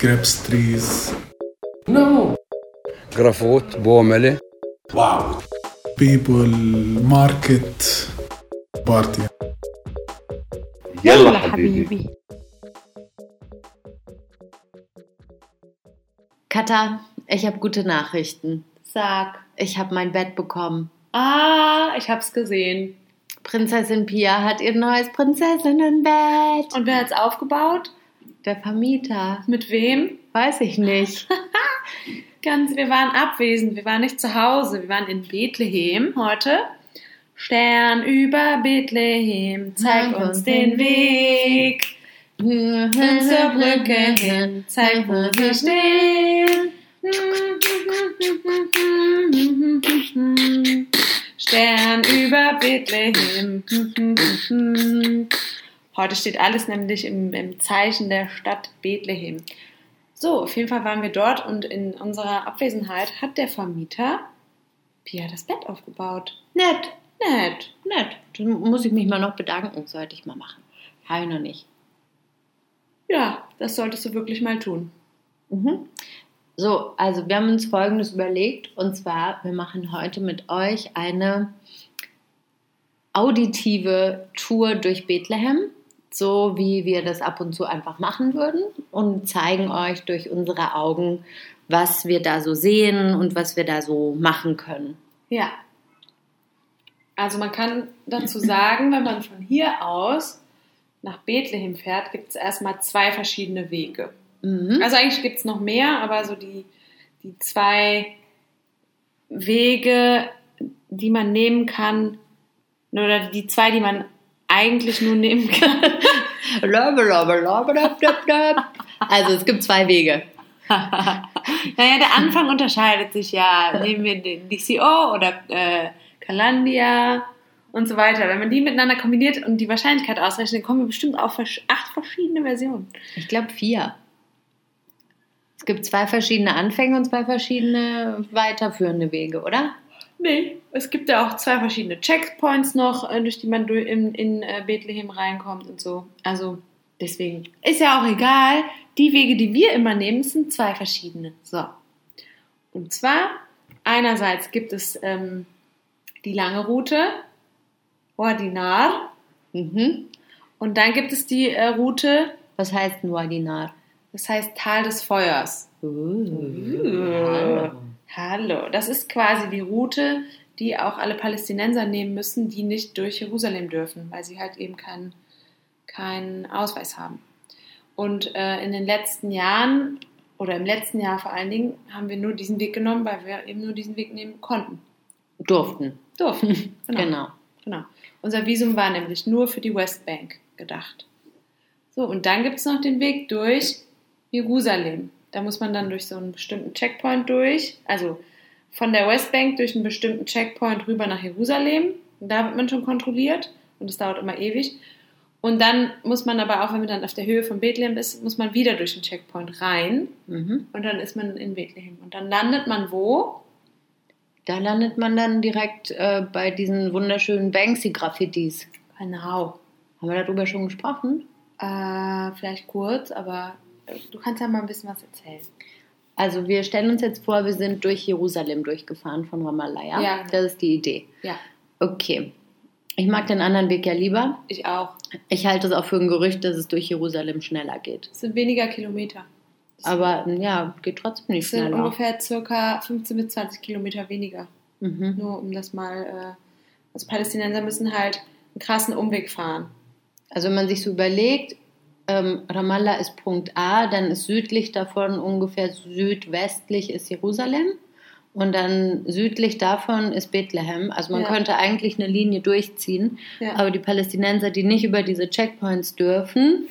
grapes trees. No. جرافوت بوملة Wow. People, market, party. يلا حبيبي. Katha, ich habe gute Nachrichten. Sag. Ich habe mein Bett bekommen. Ah, ich hab's gesehen. Prinzessin Pia hat ihr neues Prinzessinnenbett. Und wer hat's aufgebaut? Der Vermieter. Mit wem? Weiß ich nicht. Ganz, wir waren abwesend, wir waren nicht zu Hause, wir waren in Bethlehem heute. Stern über Bethlehem, zeig uns den Weg. Hin Zur Brücke hin, zeig, wo wir stehen. Stern über Bethlehem. Heute steht alles nämlich im, im Zeichen der Stadt Bethlehem. So, auf jeden Fall waren wir dort und in unserer Abwesenheit hat der Vermieter Pia das Bett aufgebaut. Nett, Nett. nett. Dann muss ich mich mal noch bedanken. Sollte ich mal machen. Habe ich noch nicht. Ja, das solltest du wirklich mal tun. Mhm. So, also wir haben uns Folgendes überlegt. Und zwar, wir machen heute mit euch eine auditive Tour durch Bethlehem. So wie wir das ab und zu einfach machen würden. Und zeigen euch durch unsere Augen, was wir da so sehen und was wir da so machen können. Ja. Also man kann dazu sagen, wenn man von hier aus nach Bethlehem fährt, gibt es erstmal zwei verschiedene Wege. Mhm. Also eigentlich gibt es noch mehr, aber so die, die zwei Wege, die man nehmen kann, oder die zwei, die man eigentlich nur nehmen kann. Also es gibt zwei Wege. naja, der Anfang unterscheidet sich ja. Nehmen wir den DCO oder äh, Kalandia und so weiter. Wenn man die miteinander kombiniert und die Wahrscheinlichkeit ausrechnet, kommen wir bestimmt auf acht verschiedene Versionen. Ich glaube vier. Es gibt zwei verschiedene Anfänge und zwei verschiedene weiterführende Wege, oder? Nee, es gibt ja auch zwei verschiedene Checkpoints noch, äh, durch die man in, in äh, Bethlehem reinkommt und so. Also deswegen ist ja auch egal. Die Wege, die wir immer nehmen, sind zwei verschiedene. So. Und zwar, einerseits gibt es ähm, die lange Route, Ordinar, Mhm. und dann gibt es die äh, Route, Was heißt Nuadinar? das heißt Tal des Feuers. Uh. Hallo, das ist quasi die Route, die auch alle Palästinenser nehmen müssen, die nicht durch Jerusalem dürfen, weil sie halt eben keinen keinen Ausweis haben. Und äh, in den letzten Jahren oder im letzten Jahr vor allen Dingen haben wir nur diesen Weg genommen, weil wir eben nur diesen Weg nehmen konnten. Durften. Durften. Genau. Genau. genau. Unser Visum war nämlich nur für die Westbank gedacht. So, und dann gibt es noch den Weg durch Jerusalem. Da muss man dann durch so einen bestimmten Checkpoint durch. Also von der Westbank durch einen bestimmten Checkpoint rüber nach Jerusalem. Da wird man schon kontrolliert und es dauert immer ewig. Und dann muss man aber auch, wenn man dann auf der Höhe von Bethlehem ist, muss man wieder durch den Checkpoint rein Mhm. und dann ist man in Bethlehem. Und dann landet man wo? Da landet man dann direkt äh, bei diesen wunderschönen Banksy-Graffitis. Genau. Haben wir darüber schon gesprochen? Äh, vielleicht kurz, aber du kannst ja mal ein bisschen was erzählen. Also wir stellen uns jetzt vor, wir sind durch Jerusalem durchgefahren von Ramallah, ja? Das ist die Idee. Ja, Okay. Ich mag den anderen Weg ja lieber. ich auch. Ich halte es auch für ein Gerücht, dass es durch Jerusalem schneller geht. Es sind weniger Kilometer. Aber ja, geht trotzdem nicht Es sind schneller. ungefähr circa 15 bis 20 Kilometer weniger. Mhm. Nur um das mal. Also Palästinenser müssen halt einen krassen Umweg fahren. Also wenn man sich so überlegt, ähm, Ramallah ist Punkt A, dann ist südlich davon ungefähr südwestlich ist Jerusalem und dann südlich davon ist Bethlehem. Also man Ja. könnte eigentlich eine Linie durchziehen, Ja. aber die Palästinenser, die nicht über diese Checkpoints dürfen,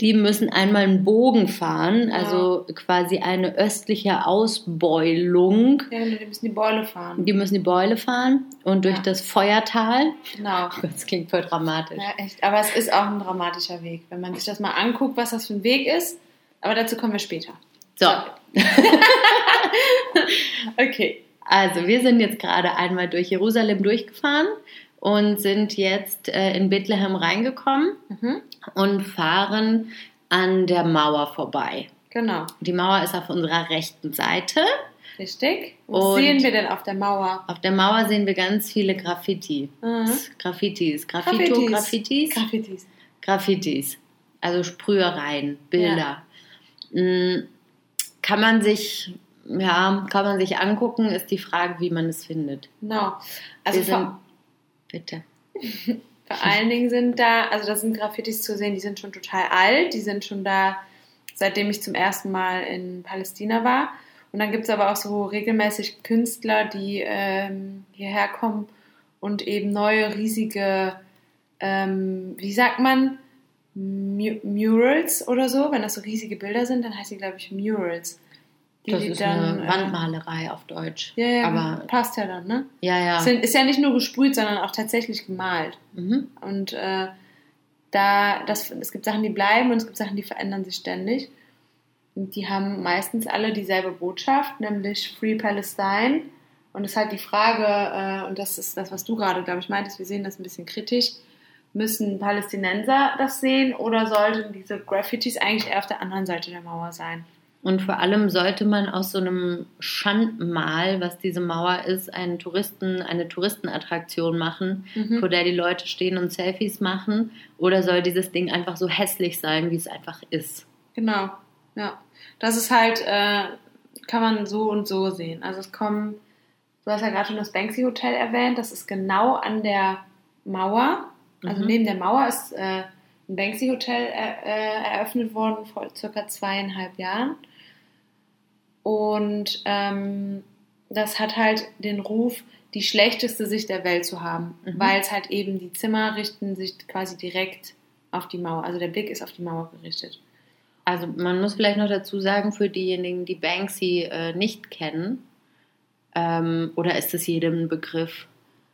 die müssen einmal einen Bogen fahren, also quasi eine östliche Ausbeulung. Ja, die müssen die Beule fahren. Die müssen die Beule fahren und durch Ja. das Feuertal. Genau. Das klingt voll dramatisch. Ja, echt. Aber es ist auch ein dramatischer Weg, wenn man sich das mal anguckt, was das für ein Weg ist. Aber dazu kommen wir später. So, Okay. also wir sind jetzt gerade einmal durch Jerusalem durchgefahren und sind jetzt äh, in Bethlehem reingekommen Mhm. Und fahren an der Mauer vorbei. Genau, Die Mauer ist auf unserer rechten Seite. richtig. Was sehen wir denn auf der Mauer? Auf der Mauer sehen wir ganz viele Graffiti. Mhm. Graffitis. Graffito, Graffitis. Graffitis. Graffitis. Also Sprühereien, Bilder. Mm, Kann man sich, ja, kann man sich angucken, ist die Frage, wie man es findet. Genau. Also wir sind, bitte. vor allen Dingen sind da, also da sind Graffitis zu sehen, die sind schon total alt, die sind schon da, seitdem ich zum ersten Mal in Palästina war. Und dann gibt es aber auch so regelmäßig Künstler, die ähm, hierher kommen und eben neue riesige, ähm, wie sagt man, Mu Murals oder so. Wenn das so riesige Bilder sind, dann heißt die, glaube ich, Murals. Die Das ist dann, eine äh, Wandmalerei auf Deutsch. Ja, ja, Aber passt ja dann, ne? ja, ja. Ist ja nicht nur gesprüht, sondern auch tatsächlich gemalt. Mhm. Und äh, da, das, es gibt Sachen, die bleiben und es gibt Sachen, die verändern sich ständig. Und die haben meistens alle dieselbe Botschaft, nämlich Free Palestine. Und es ist halt die Frage, äh, und das ist das, was du gerade, glaube ich, meintest, wir sehen das ein bisschen kritisch, müssen Palästinenser das sehen oder sollten diese Graffitis eigentlich eher auf der anderen Seite der Mauer sein? Und vor allem sollte man aus so einem Schandmal, was diese Mauer ist, einen Touristen, eine Touristenattraktion machen, Mhm. vor der die Leute stehen und Selfies machen? Oder soll dieses Ding einfach so hässlich sein, wie es einfach ist? Genau, ja. Das ist halt, äh, kann man so und so sehen. Also es kommen, du hast ja gerade schon das Banksy Hotel erwähnt, das ist genau an der Mauer. Also Mhm. neben der Mauer ist äh, ein Banksy Hotel äh, äh, eröffnet worden vor circa zweieinhalb Jahren. Und ähm, das hat halt den Ruf, die schlechteste Sicht der Welt zu haben, Mhm. weil es halt eben die Zimmer richten sich quasi direkt auf die Mauer. Also der Blick ist auf die Mauer gerichtet. Also man muss vielleicht noch dazu sagen, für diejenigen, die Banksy äh, nicht kennen, ähm, oder ist es jedem ein Begriff?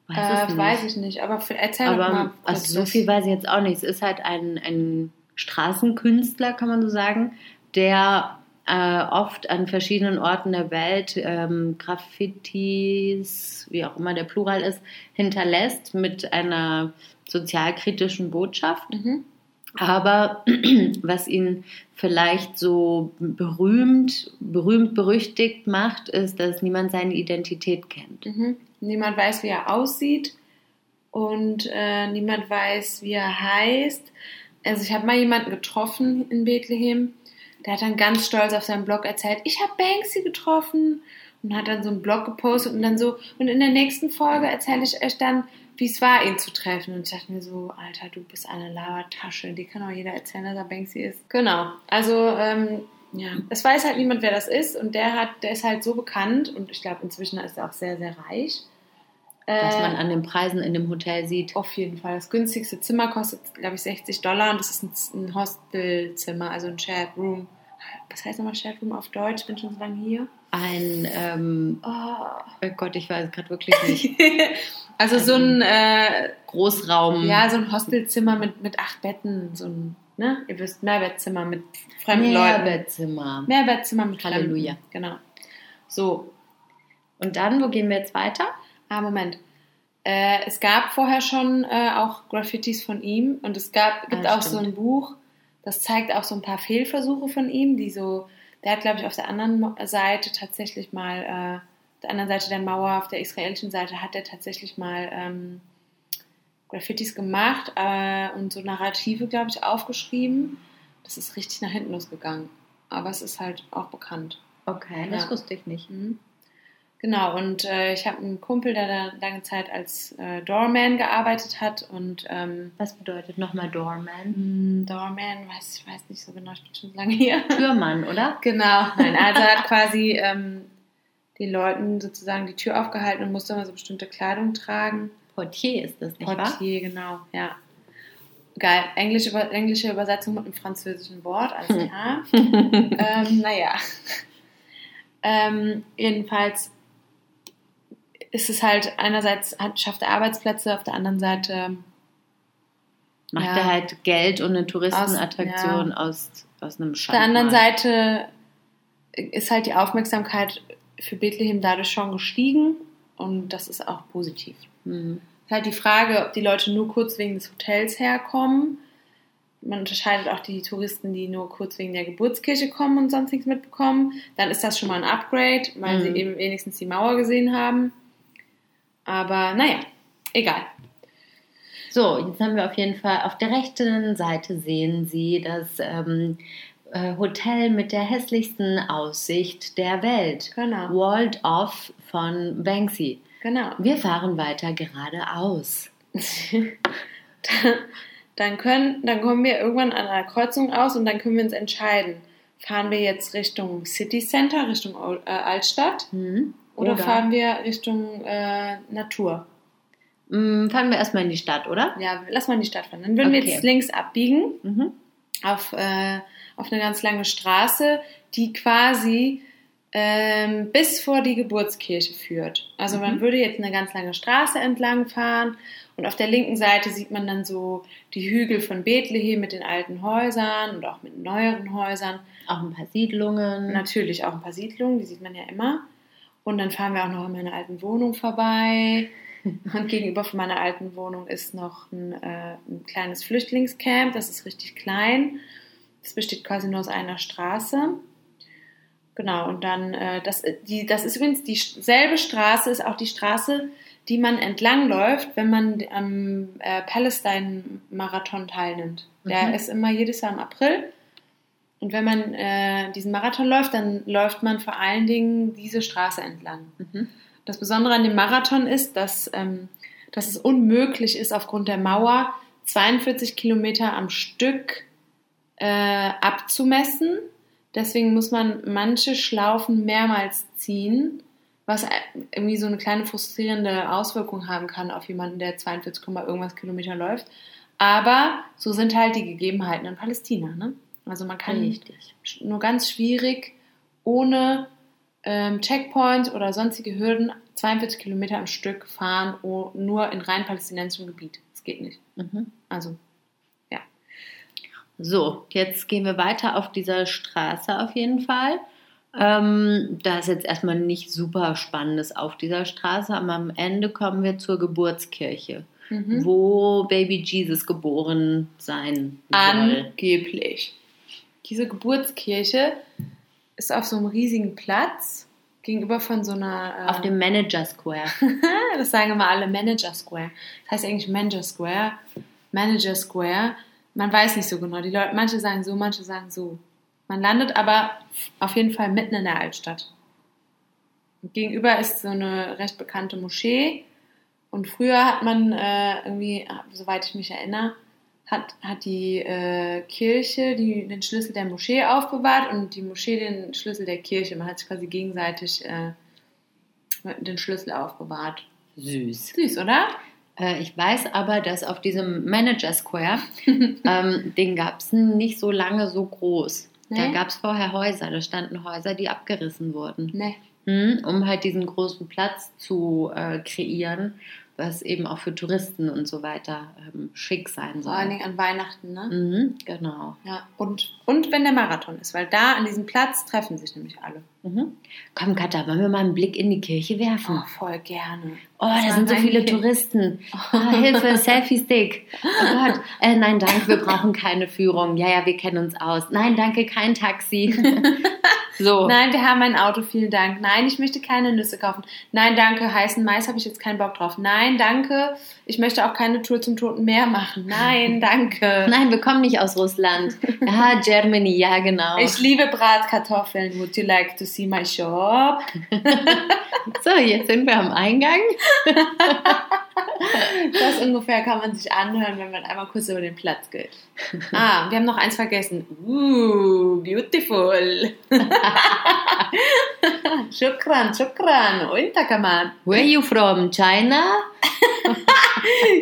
Weiß Äh, weiß ich nicht, aber für, erzähl doch mal. Aber kurz also so viel weiß ich jetzt auch nicht. Es ist halt ein, ein Straßenkünstler, kann man so sagen, der äh, oft an verschiedenen Orten der Welt ähm, Graffitis, wie auch immer der Plural ist, hinterlässt mit einer sozialkritischen Botschaft. Mhm. Aber was ihn vielleicht so berühmt, berühmt berüchtigt macht, ist, dass niemand seine Identität kennt. Mhm. Niemand weiß, wie er aussieht und äh, niemand weiß, wie er heißt. Also ich habe mal jemanden getroffen in Bethlehem, der hat dann ganz stolz auf seinem Blog erzählt, ich habe Banksy getroffen und hat dann so einen Blog gepostet und dann so, und in der nächsten Folge erzähle ich euch dann, wie es war, ihn zu treffen. Und ich dachte mir so, Alter, du bist eine Labertasche, die kann auch jeder erzählen, dass er Banksy ist. Genau, also ähm, ja, es weiß halt niemand, wer das ist und der hat, der ist halt so bekannt und ich glaube inzwischen ist er auch sehr, sehr reich. Was Äh, man an den Preisen in dem Hotel sieht. auf jeden Fall. Das günstigste Zimmer kostet, glaube ich, 60 Dollar und das ist ein, ein Hostelzimmer, also ein Shared Room. Was heißt nochmal Shared Room auf Deutsch? Ich bin schon so lange hier. Ein, ähm, Oh. oh Gott, ich weiß gerade wirklich nicht. also so ein, äh, Großraum. ja, so ein Hostelzimmer mit, mit acht Betten, so ein, ne? Ihr wisst, Mehrbettzimmer mit fremden Leuten. Mehrbettzimmer. Mehrbettzimmer mit Halleluja. Fremden. Genau. So, Und dann, wo gehen wir jetzt weiter? Ah, Moment. Äh, es gab vorher schon äh, auch Graffitis von ihm und es gab, gibt Ah, auch so stimmt. ein Buch, das zeigt auch so ein paar Fehlversuche von ihm, die so, der hat, glaube ich, auf der anderen Seite tatsächlich mal, äh, auf der anderen Seite der Mauer, auf der israelischen Seite, hat er tatsächlich mal ähm, Graffitis gemacht äh, und so Narrative, glaube ich, aufgeschrieben. Das ist richtig nach hinten losgegangen. Aber es ist halt auch bekannt. Okay, das Ja. wusste ich nicht. Mhm. Genau, und äh, ich habe einen Kumpel, der da lange Zeit als äh, Doorman gearbeitet hat und ähm, Was bedeutet nochmal Doorman? mh, Doorman, weiß ich weiß nicht so genau, ich bin schon lange hier. Türmann, oder? genau, nein, also er hat quasi ähm, den Leuten sozusagen die Tür aufgehalten und musste immer so bestimmte Kleidung tragen. Portier ist das, nicht wahr? Portier, genau, ja. Geil, englische, englische Übersetzung mit einem französischen Wort, alles klar. ähm, naja. Ähm, jedenfalls ist es halt einerseits hat, schafft er Arbeitsplätze, auf der anderen Seite Macht Ja. er halt Geld und eine Touristenattraktion Aus- aus, aus einem auf der anderen Seite ist halt die Aufmerksamkeit für Bethlehem dadurch schon gestiegen und das ist auch positiv. Mhm. Es ist halt die Frage, ob die Leute nur kurz wegen des Hotels herkommen. man unterscheidet auch die Touristen, die nur kurz wegen der Geburtskirche kommen und sonst nichts mitbekommen. Dann ist das schon mal ein Upgrade, weil Mhm. sie eben wenigstens die Mauer gesehen haben. Aber naja, egal. So, jetzt haben wir auf jeden Fall auf der rechten Seite sehen Sie das ähm, äh, Hotel mit der hässlichsten Aussicht der Welt. Genau. Walled Off von Banksy. Genau. Wir fahren weiter geradeaus. dann, können, dann kommen wir irgendwann an einer Kreuzung aus und dann können wir uns entscheiden. Fahren wir jetzt Richtung City Center, Richtung äh, Altstadt Hm? Oder, fahren wir Richtung äh, Natur? Mm, fahren wir erstmal in die Stadt, oder? Ja, lass mal in die Stadt fahren. Dann würden wir Okay. jetzt links abbiegen Mhm. auf, äh, auf eine ganz lange Straße, die quasi ähm, bis vor die Geburtskirche führt. Also man würde jetzt eine ganz lange Straße entlang fahren und auf der linken Seite sieht man dann so die Hügel von Bethlehem mit den alten Häusern und auch mit neueren Häusern. Auch ein paar Siedlungen. Natürlich auch ein paar Siedlungen, die sieht man ja immer. Und dann fahren wir auch noch an meiner alten Wohnung vorbei. Und gegenüber von meiner alten Wohnung ist noch ein, äh, ein kleines Flüchtlingscamp. Das ist richtig klein. Das besteht quasi nur aus einer Straße. Genau, und dann, äh, das, die, das ist übrigens dieselbe Straße, ist auch die Straße, die man entlangläuft, wenn man am äh, Palestine-Marathon teilnimmt. Der Mhm. ist immer jedes Jahr im April. Und wenn man äh, diesen Marathon läuft, dann läuft man vor allen Dingen diese Straße entlang. Mhm. Das Besondere an dem Marathon ist, dass, ähm, dass es unmöglich ist, aufgrund der Mauer 42 Kilometer am Stück äh, abzumessen. Deswegen muss man manche Schlaufen mehrmals ziehen, was irgendwie so eine kleine frustrierende Auswirkung haben kann auf jemanden, der 42, irgendwas Kilometer läuft. Aber so sind halt die Gegebenheiten in Palästina. Ne? Also man kann Richtig. nur ganz schwierig ohne ähm, Checkpoints oder sonstige Hürden 42 Kilometer am Stück fahren, nur in rein palästinensischem Gebiet. Das geht nicht. Mhm. Also, ja. So, jetzt gehen wir weiter auf dieser Straße auf jeden Fall. Ähm, da ist jetzt erstmal nicht super Spannendes auf dieser Straße, aber am Ende kommen wir zur Geburtskirche, Mhm. wo Baby Jesus geboren sein soll. Angeblich. Diese Geburtskirche ist auf so einem riesigen Platz gegenüber von so einer. äh, Auf dem Manager Square. das sagen immer alle Manager Square. Das heißt eigentlich Manager Square. Manager Square. Man weiß nicht so genau. Die Leute, manche sagen so, manche sagen so. Man landet aber auf jeden Fall mitten in der Altstadt. Und gegenüber ist so eine recht bekannte Moschee. Und früher hat man äh, irgendwie, soweit ich mich erinnere, hat, hat die äh, Kirche die, den Schlüssel der Moschee aufbewahrt und die Moschee den Schlüssel der Kirche. Man hat sich quasi gegenseitig äh, den Schlüssel aufbewahrt. Süß. Süß, oder? Äh, ich weiß aber, dass auf diesem Manager Square, ähm, den gab es nicht so lange so groß. Da Nee? gab es vorher Häuser, da standen Häuser, die abgerissen wurden. Nee. Hm, um halt diesen großen Platz zu äh, kreieren, was eben auch für Touristen und so weiter ähm, schick sein Vor allen soll. Dingen an Weihnachten, ne? Mhm, genau. Ja. Und, und wenn der Marathon ist, weil da an diesem Platz treffen sich nämlich alle. Mhm. Komm, Katha, wollen wir mal einen Blick in die Kirche werfen? Oh, voll gerne. Oh, da Das sind so viele mein- Touristen. Oh, Hilfe, Selfie-Stick. Oh Gott. Äh, nein, danke, wir brauchen keine Führung. Ja, ja, wir kennen uns aus. Nein, danke, kein Taxi. So. Nein, wir haben ein Auto, vielen Dank. Nein, ich möchte keine Nüsse kaufen. Nein, danke, heißen Mais habe ich jetzt keinen Bock drauf. Nein, danke, ich möchte auch keine Tour zum Toten Meer machen. Nein, danke. Nein, wir kommen nicht aus Russland. Ja, Germany, ja, genau. Ich liebe Bratkartoffeln. Would you like to see my shop? So, jetzt sind wir am Eingang. Das ungefähr kann man sich anhören, wenn man einmal kurz über den Platz geht. Ah, wir haben noch eins vergessen. Uh, beautiful. shukran, shukran. Unterkaman. Where are you from? China?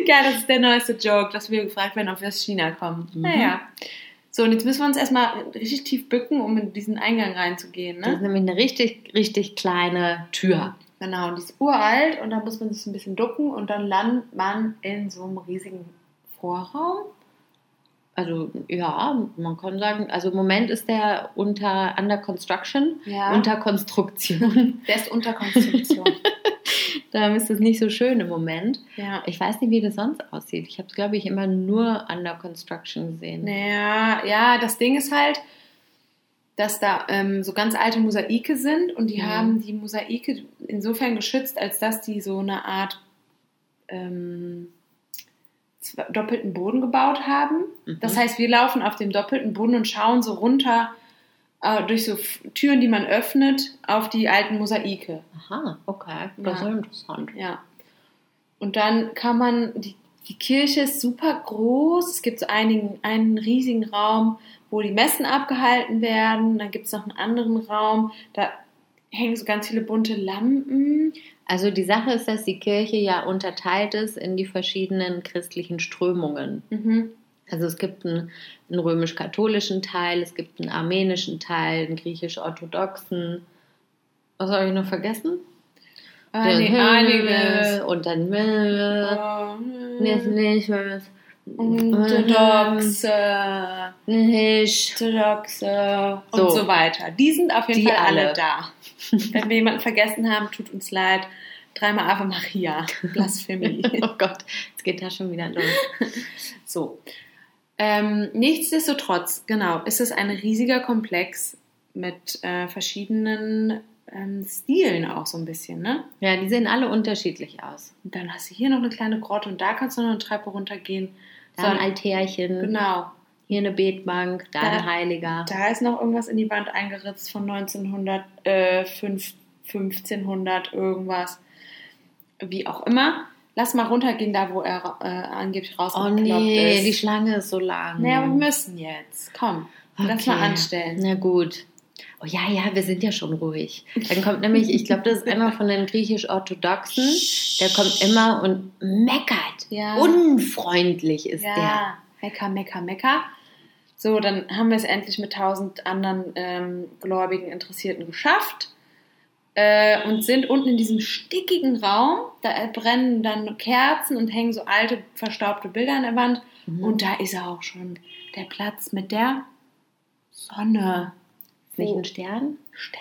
Ja, das ist der neueste Joke, dass wir gefragt werden, ob wir aus China kommen. Mhm. Naja. So, und jetzt müssen wir uns erstmal richtig tief bücken, um in diesen Eingang reinzugehen, Das ist ne? nämlich eine richtig, richtig kleine Tür. Genau, und die ist uralt und da muss man sich ein bisschen ducken und dann landet man in so einem riesigen Vorraum. Also, ja, man kann sagen, also im Moment ist der unter under construction, Ja. unter Konstruktion. Der ist unter Konstruktion. Darum ist es nicht so schön im Moment. Ja. Ich weiß nicht, wie das sonst aussieht. Ich habe es, glaube ich, immer nur under construction gesehen. Naja, ja, das Ding ist halt, dass da ähm, so ganz alte Mosaike sind und die Mhm. haben die Mosaike insofern geschützt, als dass die so eine Art ähm, doppelten Boden gebaut haben. Mhm. Das heißt, wir laufen auf dem doppelten Boden und schauen so runter äh, durch so Türen, die man öffnet, auf die alten Mosaike. Aha, okay. Das Ja. ist interessant. Ja. Und dann kann man, die, die Kirche ist super groß. Es gibt so einigen, einen riesigen Raum, wo die Messen abgehalten werden. Dann gibt es noch einen anderen Raum, da hängen so ganz viele bunte Lampen. Also die Sache ist, dass die Kirche ja unterteilt ist in die verschiedenen christlichen Strömungen. Mhm. Also es gibt einen, einen römisch-katholischen Teil, es gibt einen armenischen Teil, einen griechisch-orthodoxen. Was habe ich noch vergessen? Einig, Den einiges. Und dann. Nicht, Oh, nicht, was. Orthodoxe, Nicht. Orthodoxe und So. so. weiter. Die sind auf jeden Die Fall alle, alle. da. Wenn wir jemanden vergessen haben, tut uns leid. Dreimal Ave Maria. Blasphemie. Oh Gott, jetzt geht das schon wieder los. So. Ähm, nichtsdestotrotz, genau, ist es ein riesiger Komplex mit äh, verschiedenen ähm, Stilen auch so ein bisschen, ne? Ja, die sehen alle unterschiedlich aus. Und dann hast du hier noch eine kleine Grotte und da kannst du noch eine Treppe runtergehen. Da So, ein Altärchen, genau. Hier eine Betbank, da, Da- ein Heiliger. Da ist noch irgendwas in die Wand eingeritzt von 1900, äh, fünf- 1500 irgendwas. Wie auch immer. Lass mal runtergehen, da wo er äh, angeblich Oh rausgekloppt nee, ist. die Schlange ist so lang. naja, wir müssen jetzt. Komm, lass mal Okay. anstellen. Na gut. Oh ja, ja, wir sind ja schon ruhig. Dann kommt nämlich, ich glaube, das ist einer von den griechisch-orthodoxen. Der kommt immer und meckert. Ja. Unfreundlich ist der. Ja, Mecker, Mecker, Mecker. So, dann haben wir es endlich mit tausend anderen ähm, gläubigen Interessierten geschafft äh, und sind unten in diesem stickigen Raum. Da brennen dann Kerzen und hängen so alte, verstaubte Bilder an der Wand. Mhm. Und da ist er auch schon. Der Platz mit der Sonne. Ist nicht ein Stern?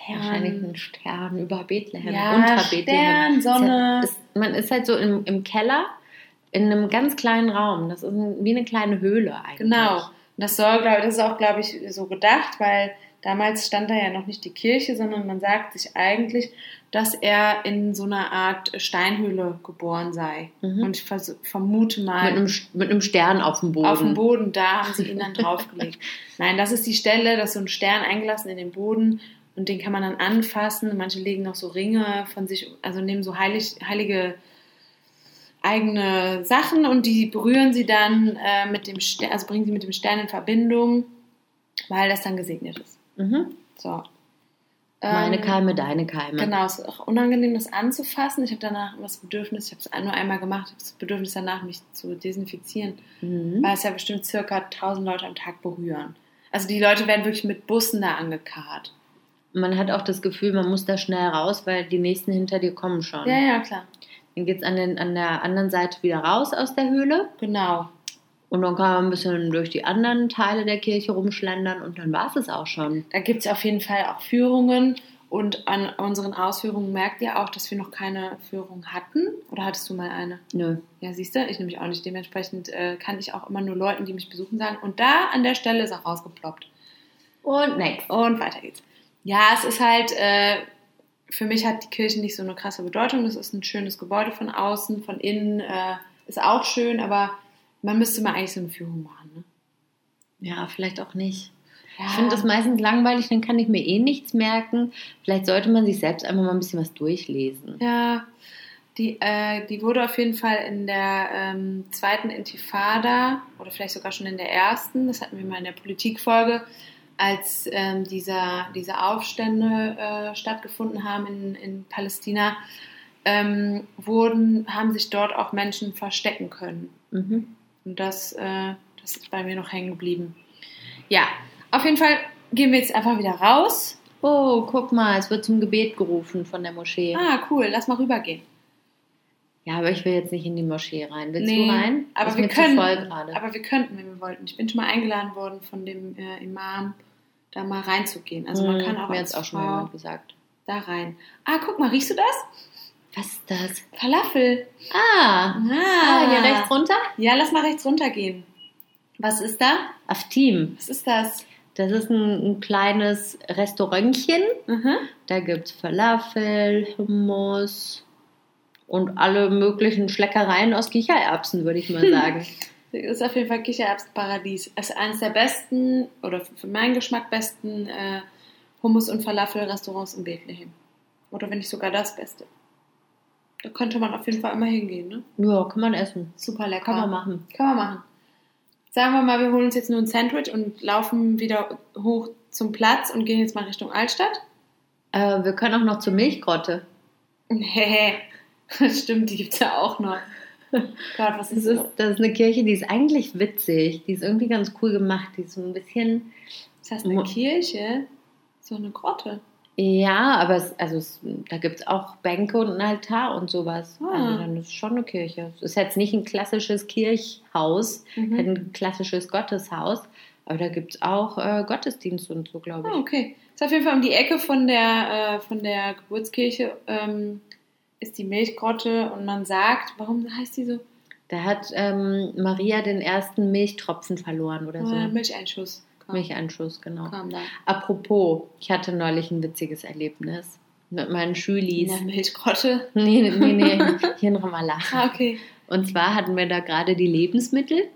Wahrscheinlich ein Stern über Bethlehem, Ja, unter Stern, Bethlehem. Sonne. Es Ist, man ist halt so im, im Keller in einem ganz kleinen Raum. Das ist wie eine kleine Höhle eigentlich. Genau. Und das soll, glaube das ist auch, glaube ich, so gedacht, weil damals stand da ja noch nicht die Kirche, sondern man sagt sich eigentlich, dass er in so einer Art Steinhöhle geboren sei. Mhm. Und ich vermute mal, Mit einem, mit einem Stern auf dem Boden. auf dem Boden, da haben sie ihn dann draufgelegt. Nein, das ist die Stelle, da ist so ein Stern eingelassen in den Boden und den kann man dann anfassen. Manche legen noch so Ringe von sich, also nehmen so heilig, heilige eigene Sachen und die berühren sie dann äh, mit dem Stern, also bringen sie mit dem Stern in Verbindung, weil das dann gesegnet ist. Mhm. So. Meine Ähm, Keime, deine Keime. Genau, es ist auch unangenehm, das anzufassen. Ich habe danach das Bedürfnis, ich habe es nur einmal gemacht, ich habe das Bedürfnis danach, mich zu desinfizieren, Mhm. weil es ja bestimmt circa 1000 Leute am Tag berühren. Also die Leute werden wirklich mit Bussen da angekarrt. Man hat auch das Gefühl, man muss da schnell raus, weil die nächsten hinter dir kommen schon. Ja, ja, klar. Dann geht es an, den- an der anderen Seite wieder raus aus der Höhle Genau. und dann kann man ein bisschen durch die anderen Teile der Kirche rumschlendern und dann war es es auch schon. Da gibt es auf jeden Fall auch Führungen. Und an unseren Ausführungen merkt ihr auch, dass wir noch keine Führung hatten. Oder hattest du mal eine? Nö. Ja, siehst du, ich nämlich auch nicht. Dementsprechend äh, kann ich auch immer nur Leuten, die mich besuchen, sagen. Und da an der Stelle ist auch rausgeploppt. Und next. Und weiter geht's. Ja, es ist halt, äh, für mich hat die Kirche nicht so eine krasse Bedeutung. Das ist ein schönes Gebäude von außen, von innen äh, ist auch schön, aber man müsste mal eigentlich so eine Führung machen. Ne? Ja, vielleicht auch nicht. Ja. Ich finde das meistens langweilig, dann kann ich mir eh nichts merken. Vielleicht sollte man sich selbst einfach mal ein bisschen was durchlesen. Ja, die, äh, die wurde auf jeden Fall in der ähm, zweiten Intifada oder vielleicht sogar schon in der ersten, das hatten wir mal in der Politikfolge, als ähm, dieser, diese Aufstände äh, stattgefunden haben in, in Palästina, ähm, wurden, haben sich dort auch Menschen verstecken können. Mhm. Und das, äh, das ist bei mir noch hängen geblieben. Ja, auf jeden Fall gehen wir jetzt einfach wieder raus. Oh, guck mal, es wird zum Gebet gerufen von der Moschee. Ah, cool, lass mal rübergehen. Ja, aber ich will jetzt nicht in die Moschee rein. Willst Nee, du rein? Aber ist wir können, aber wir könnten, wenn wir wollten. Ich bin schon mal eingeladen worden von dem äh, Imam, da mal reinzugehen. Also man Hm, kann auch mir als jetzt auch schon jemand gesagt. da rein. Ah, guck mal, riechst du das? Was ist das? Falafel. Ah, ah hier rechts runter? Ja, lass mal rechts runter gehen. Was ist da? Aftim. Was ist das? Das ist ein, ein kleines Restaurantchen. Mhm. Da gibt es Falafel, Hummus und alle möglichen Schleckereien aus Kichererbsen, würde ich mal sagen. Das ist auf jeden Fall Kichererbsenparadies. Es ist eines der besten, oder für meinen Geschmack besten äh, Hummus- und Falafel-Restaurants in Bethlehem. Oder wenn nicht sogar das Beste. Da könnte man auf jeden Fall immer hingehen, ne? ja, kann man essen. Super lecker. Kann man machen. Kann man machen. Sagen wir mal, wir holen uns jetzt nur ein Sandwich und laufen wieder hoch zum Platz und gehen jetzt mal Richtung Altstadt. Äh, wir können auch noch zur Milchgrotte. Nee, stimmt, die gibt's ja auch noch. Gott, was Das ist ist, das? ist eine Kirche, die ist eigentlich witzig. Die ist irgendwie ganz cool gemacht. Die ist so ein bisschen. Ist das eine Kirche? So eine Grotte. Ja, aber es, also es, da gibt es auch Bänke und einen Altar und sowas. Ah. Also dann ist es schon eine Kirche. Es ist jetzt nicht ein klassisches Kirchhaus, Mhm. ein klassisches Gotteshaus, aber da gibt es auch äh, Gottesdienste und so, glaube ich. Ah, okay. Ist auf jeden Fall um die Ecke von der, äh, von der Geburtskirche ähm, ist die Milchgrotte und man sagt, warum heißt die so? Da hat ähm, Maria den ersten Milchtropfen verloren oder so. Äh, Milcheinschuss. Kam, Milcheinschuss, genau. kam da. Apropos, ich hatte neulich ein witziges Erlebnis mit meinen In Schülis. der Milchgrotte. Nee, nee, nee, hier in Ramallah. Ah, okay. Und zwar hatten wir da gerade die Lebensmittel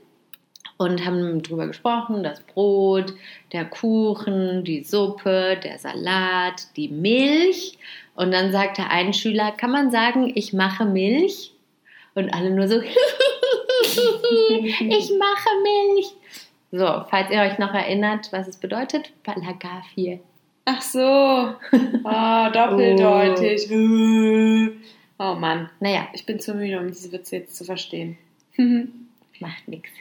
und haben drüber gesprochen, das Brot, der Kuchen, die Suppe, der Salat, die Milch. Und dann sagte ein Schüler, kann man sagen, ich mache Milch? Und alle nur so, ich mache Milch. So, falls ihr euch noch erinnert, was es bedeutet, Balagafie. Ach so. Ah, doppeldeutig. Oh Mann. Naja, Ich bin zu müde, um diese Witze jetzt zu verstehen. macht nichts.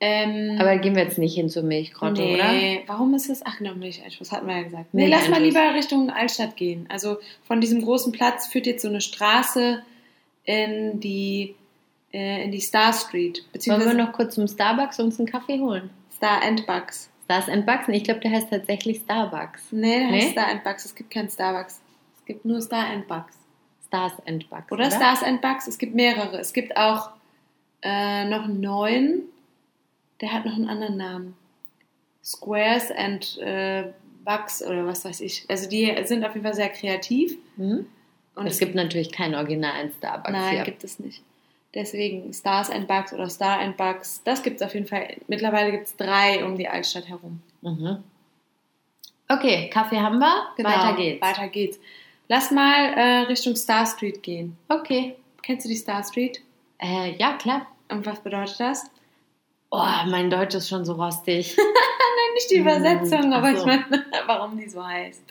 Ähm, Aber gehen wir jetzt nicht hin zur Milchgrotte, oder? nee, warum ist das? Ach genau, Milcheinschuss, hatten wir ja gesagt. Nee, lass mal lieber Richtung Altstadt gehen. Also von diesem großen Platz führt jetzt so eine Straße in die, äh, in die Star Street. Wollen wir noch kurz zum Starbucks uns einen Kaffee holen? Star and Bucks. Stars and Bucks? Ich glaube, der heißt tatsächlich Starbucks. Nee, der heißt Nee? Star and Bucks. Es gibt keinen Starbucks. Es gibt nur Star and Bucks. Stars and Bucks. Oder, Stars and Bucks. Es gibt mehrere. Es gibt auch äh, noch neuen. Der hat noch einen anderen Namen. Squares and äh, Bucks oder was weiß ich. Also die sind auf jeden Fall sehr kreativ. Mhm. Und es gibt natürlich keinen originalen Starbucks Nein, hier. gibt es nicht. Deswegen Stars and Bugs oder Star and Bugs, das gibt es auf jeden Fall. Mittlerweile gibt es drei um die Altstadt herum. Mhm. Okay, Kaffee haben wir. Weiter geht's. Genau, Weiter geht's. Lass mal äh, Richtung Star Street gehen. Okay. Kennst du die Star Street? Äh, ja, klar. Und was bedeutet das? Oh, mein Deutsch ist schon so rostig. Nein, nicht die Hm, Übersetzung, aber so. ich meine, warum die so heißt.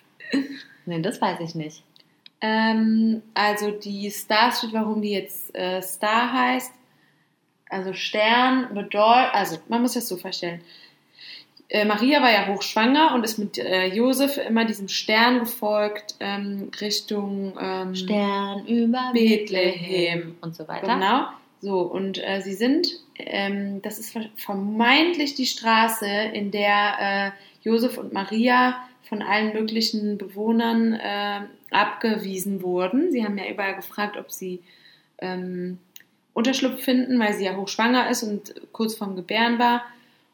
nee, das weiß ich nicht. Ähm, also die Star Street, warum die jetzt äh, Star heißt, also Stern bedeutet, also man muss das so vorstellen. Äh, Maria war ja hochschwanger und ist mit äh, Josef immer diesem Stern gefolgt ähm, Richtung ähm, Stern über Bethlehem. und so weiter. Genau. So, und äh, sie sind, ähm, das ist vermeintlich die Straße, in der äh, Josef und Maria von allen möglichen Bewohnern äh, abgewiesen wurden. Sie haben ja überall gefragt, ob sie ähm, Unterschlupf finden, weil sie ja hochschwanger ist und kurz vorm Gebären war.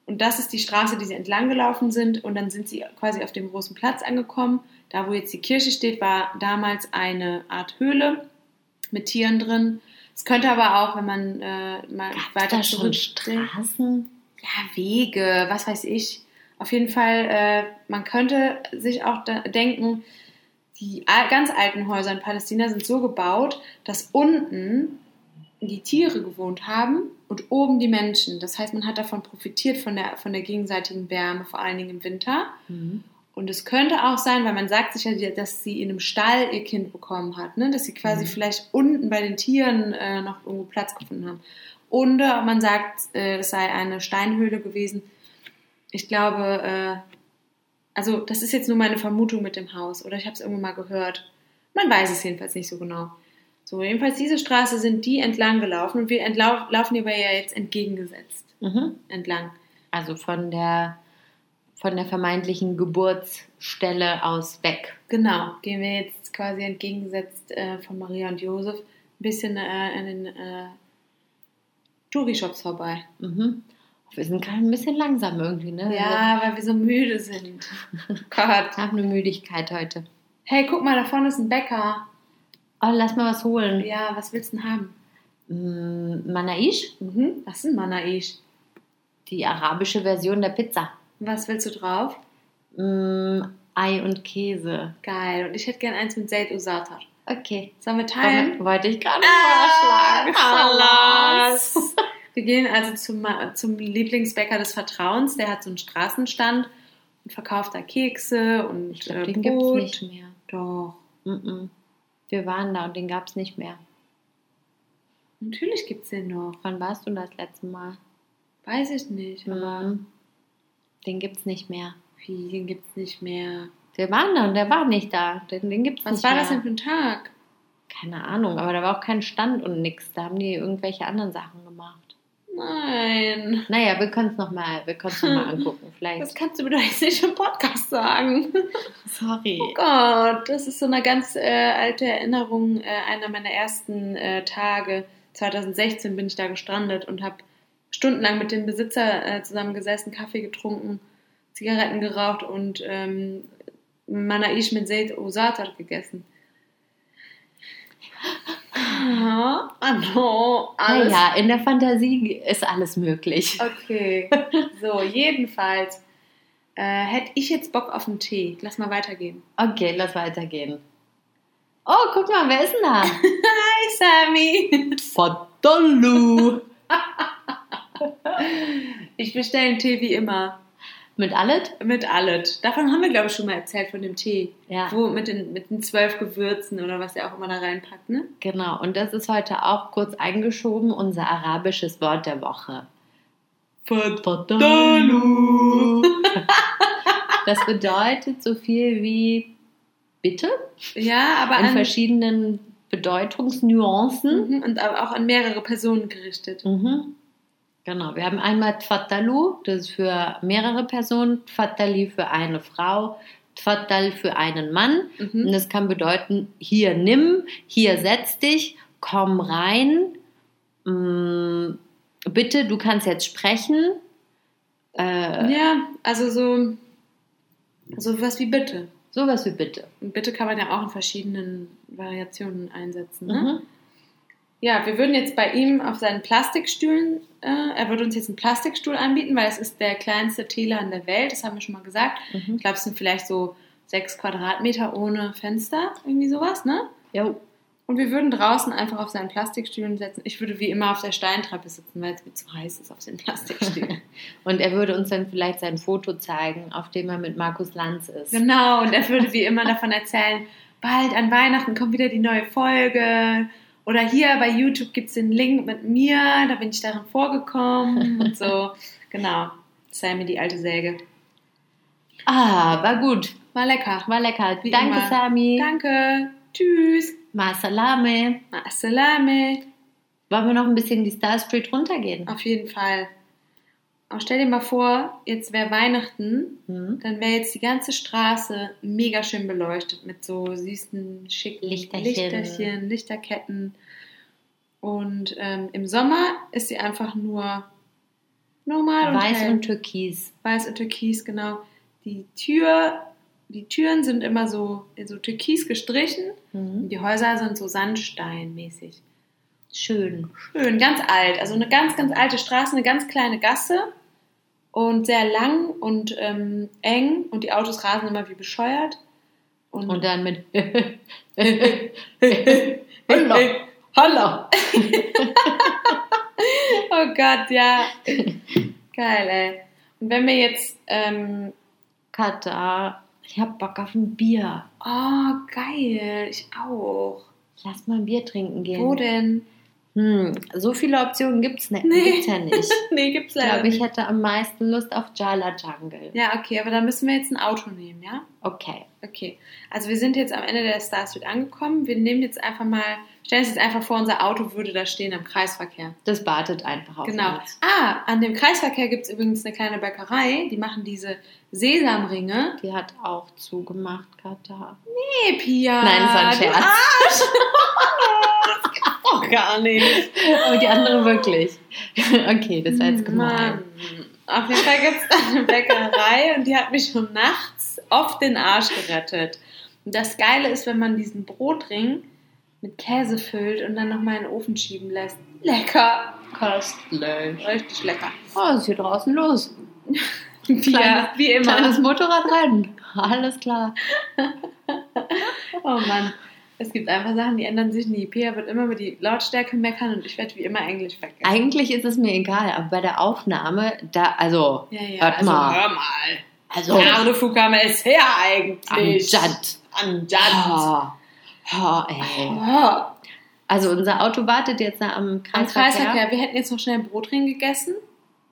Und das ist die Straße, die sie entlang gelaufen sind. Und dann sind sie quasi auf dem großen Platz angekommen. Da, wo jetzt die Kirche steht, war damals eine Art Höhle mit Tieren drin. Es könnte aber auch, wenn man äh, mal Gab's weiter da schon Straßen? ja, Wege, was weiß ich. Auf jeden Fall, äh, man könnte sich auch denken, die ganz alten Häuser in Palästina sind so gebaut, dass unten die Tiere gewohnt haben und oben die Menschen. Das heißt, man hat davon profitiert von der, von der gegenseitigen Wärme, vor allen Dingen im Winter. Mhm. Und es könnte auch sein, weil man sagt sich ja, dass sie in einem Stall ihr Kind bekommen hat, ne? dass sie quasi Mhm. vielleicht unten bei den Tieren äh, noch irgendwo Platz gefunden haben. Oder man sagt, äh, es sei eine Steinhöhle gewesen. Ich glaube, äh, also das ist jetzt nur meine Vermutung mit dem Haus oder ich habe es irgendwo mal gehört. Man weiß es jedenfalls nicht so genau. So, jedenfalls diese Straße sind die entlang gelaufen und wir entlau laufen die aber ja jetzt entgegengesetzt Mhm. entlang. Also von der von der vermeintlichen Geburtsstelle aus weg. Genau, gehen wir jetzt quasi entgegengesetzt äh, von Maria und Josef ein bisschen äh, an den äh, Touri-Shops vorbei. Mhm. Wir sind gerade ein bisschen langsam irgendwie, ne? Ja, weil wir so müde sind. Gott. Ich habe eine Müdigkeit heute. Hey, guck mal, da vorne ist ein Bäcker. Oh, lass mal was holen. Ja, was willst du denn haben? Mm, Manaish, Mhm. Was ist ein Manaish? die arabische Version der Pizza. Was willst du drauf? Mm, Ei und Käse. Geil. Und ich hätte gern eins mit Seid Usatar. Okay. Sollen wir teilen? Wollte- Wollte ich gerade Ah, vorschlagen. Chalas. Wir gehen also zum, zum Lieblingsbäcker des Vertrauens. Der hat so einen Straßenstand und verkauft da Kekse und Ich glaube, äh, den gibt es nicht mehr. Doch, Mm-mm. Wir waren da und den gab es nicht mehr. natürlich gibt es den noch. Wann warst du das letzte Mal? Weiß ich nicht, aber Mhm. Den gibt es nicht mehr. wie, den gibt es nicht mehr. Wir waren da und der war nicht da. Den, den gibt's Was nicht war mehr. das denn für ein Tag? Keine Ahnung, aber da war auch kein Stand und nix. Da haben die irgendwelche anderen Sachen gemacht. Nein. Naja, wir können es nochmal noch mal angucken. Vielleicht. Das kannst du mir doch jetzt nicht im Podcast sagen. Sorry. Oh Gott, das ist so eine ganz äh, alte Erinnerung. Äh, einer meiner ersten äh, Tage. 2016 bin ich da gestrandet und habe stundenlang mit dem Besitzer äh, zusammengesessen, Kaffee getrunken, Zigaretten geraucht und ähm, Manaish mit Seid Osatar gegessen. Ah, no, alles. Naja, in der Fantasie ist alles möglich. Okay, so, jedenfalls äh, hätte ich jetzt Bock auf einen Tee. Lass mal weitergehen. Okay, lass weitergehen. Oh, guck mal, wer ist denn da? Hi, Sammy. Fadallu. Ich bestelle einen Tee wie immer. Mit Allet? Mit allet. Davon haben wir, glaube ich, schon mal erzählt, von dem Tee. Ja. Wo mit den, mit den zwölf Gewürzen oder was er auch immer da reinpackt, ne? Genau, und das ist heute auch kurz eingeschoben, unser arabisches Wort der Woche. Fadallu. Das bedeutet so viel wie bitte Ja, aber in an, verschiedenen Bedeutungsnuancen. Mhm, und aber auch an mehrere Personen gerichtet. Mhm. Genau, wir haben einmal Tfatalu, das ist für mehrere Personen, Tfatali für eine Frau, Tfatal für einen Mann. Und Mhm. das kann bedeuten, hier nimm, hier setz dich, komm rein, mm, bitte, du kannst jetzt sprechen. Äh, Ja, also so, so was wie bitte. sowas wie bitte. Und bitte kann man ja auch in verschiedenen Variationen einsetzen. Ne? Mhm. Ja, wir würden jetzt bei ihm auf seinen Plastikstühlen, äh, er würde uns jetzt einen Plastikstuhl anbieten, weil es ist der kleinste Teeladen der Welt, das haben wir schon mal gesagt. Mhm. Ich glaube, es sind vielleicht so sechs Quadratmeter ohne Fenster, irgendwie sowas, ne? Jo. Und wir würden draußen einfach auf seinen Plastikstühlen setzen. Ich würde wie immer auf der Steintreppe sitzen, weil es mir zu heiß ist auf den Plastikstühlen. Und er würde uns dann vielleicht sein Foto zeigen, auf dem er mit Markus Lanz ist. genau, und er würde wie immer davon erzählen, bald an Weihnachten kommt wieder die neue Folge. Oder hier bei YouTube gibt es den Link mit mir, da bin ich darin vorgekommen und so. Genau, Sammy, die alte Säge. Ah, war gut. War lecker. War lecker. Wie Danke, immer. Sami. Danke. Tschüss. Ma salame. Assalame. Wollen wir noch ein bisschen die Star Street runtergehen? Auf jeden Fall. Aber stell dir mal vor, jetzt wäre Weihnachten, Hm? dann wäre jetzt die ganze Straße mega schön beleuchtet mit so süßen, schicken Lichterchen. Lichterchen Lichterketten. Und ähm, im Sommer ist sie einfach nur normal und Weiß hell. und Türkis. Weiß und Türkis, genau. Die Tür, die Türen sind immer so, so türkis gestrichen und Mhm. die Häuser sind so sandsteinmäßig. Schön. Schön, ganz alt. Also eine ganz, ganz alte Straße, eine ganz kleine Gasse und sehr lang und ähm, eng und die Autos rasen immer wie bescheuert. Und, Und dann mit Holla, holla. oh Gott, ja. Geil, ey. Und wenn wir jetzt, ähm, Katar, ich hab Bock auf ein Bier. oh geil, ich auch. Lass mal ein Bier trinken gehen. Wo denn? Hm, so viele Optionen gibt's, ne Nee. gibt's ja nicht. nee, gibt's Ich leider glaube, ich hätte am meisten Lust auf Jala Jungle. Ja, okay, aber da müssen wir jetzt ein Auto nehmen, ja? Okay. Okay. Also wir sind jetzt am Ende der Star Street angekommen. Wir nehmen jetzt einfach mal, stellen uns jetzt einfach vor, unser Auto würde da stehen am Kreisverkehr. Das wartet einfach auf Genau. uns. Ah, an dem Kreisverkehr gibt es übrigens eine kleine Bäckerei. Die machen diese Sesamringe. Die hat auch zugemacht, Katha. Nee, Pia. Nein, das war ein du Scherz. Arsch. doch gar nicht. Aber die andere wirklich. Okay, das war jetzt gemein. Mann. Auf jeden Fall gibt es da eine Bäckerei und die hat mich schon nachts oft den Arsch gerettet. Und das Geile ist, wenn man diesen Brotring mit Käse füllt und dann nochmal in den Ofen schieben lässt. Lecker. Köstlich. Richtig lecker. Oh, was ist hier draußen los? Pia, wie immer. Kleines Motorradrennen. Alles klar. Oh Mann. Es gibt einfach Sachen, die ändern sich nie. Pia wird immer über die Lautstärke meckern und ich werde wie immer Englisch vergessen. Eigentlich ist es mir egal, aber bei der Aufnahme, da, also, ja, ja. hört also, mal. Hör mal. Also, Carlo Fukama ist her eigentlich. Anjant. Anjant. Oh, oh, ey. Oh. Also unser Auto wartet jetzt am Am Kreisverkehr, Kreisverkehr. Wir hätten jetzt noch schnell einen Brotring gegessen.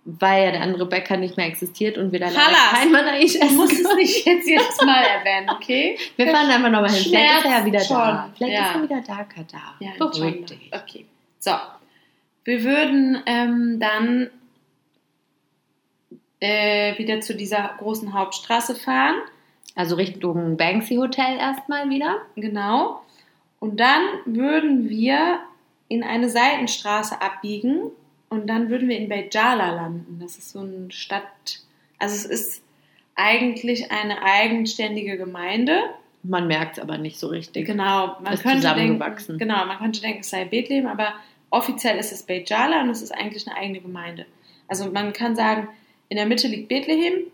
Weil ja der andere Bäcker nicht mehr existiert und wir da leider kein Manaish Du essen. musst es nicht jetzt jedes Mal erwähnen, okay? Wir fahren einfach nochmal hin. Vielleicht ist er ja wieder da. schon. Vielleicht Ja. ist er wieder da, Katar. Ja, Beruhig dich. Okay. So. Wir würden ähm, dann äh, wieder zu dieser großen Hauptstraße fahren. Also Richtung Banksy Hotel erstmal wieder. Genau. Und dann würden wir in eine Seitenstraße abbiegen und dann würden wir in Bejala landen. Das ist so eine Stadt, also es ist eigentlich eine eigenständige Gemeinde. Man merkt es aber nicht so richtig. Genau, man Ist könnte zusammengewachsen. denken, genau, man könnte denken, es sei Bethlehem, aber offiziell ist es Bejala und es ist eigentlich eine eigene Gemeinde. Also man kann sagen, in der Mitte liegt Bethlehem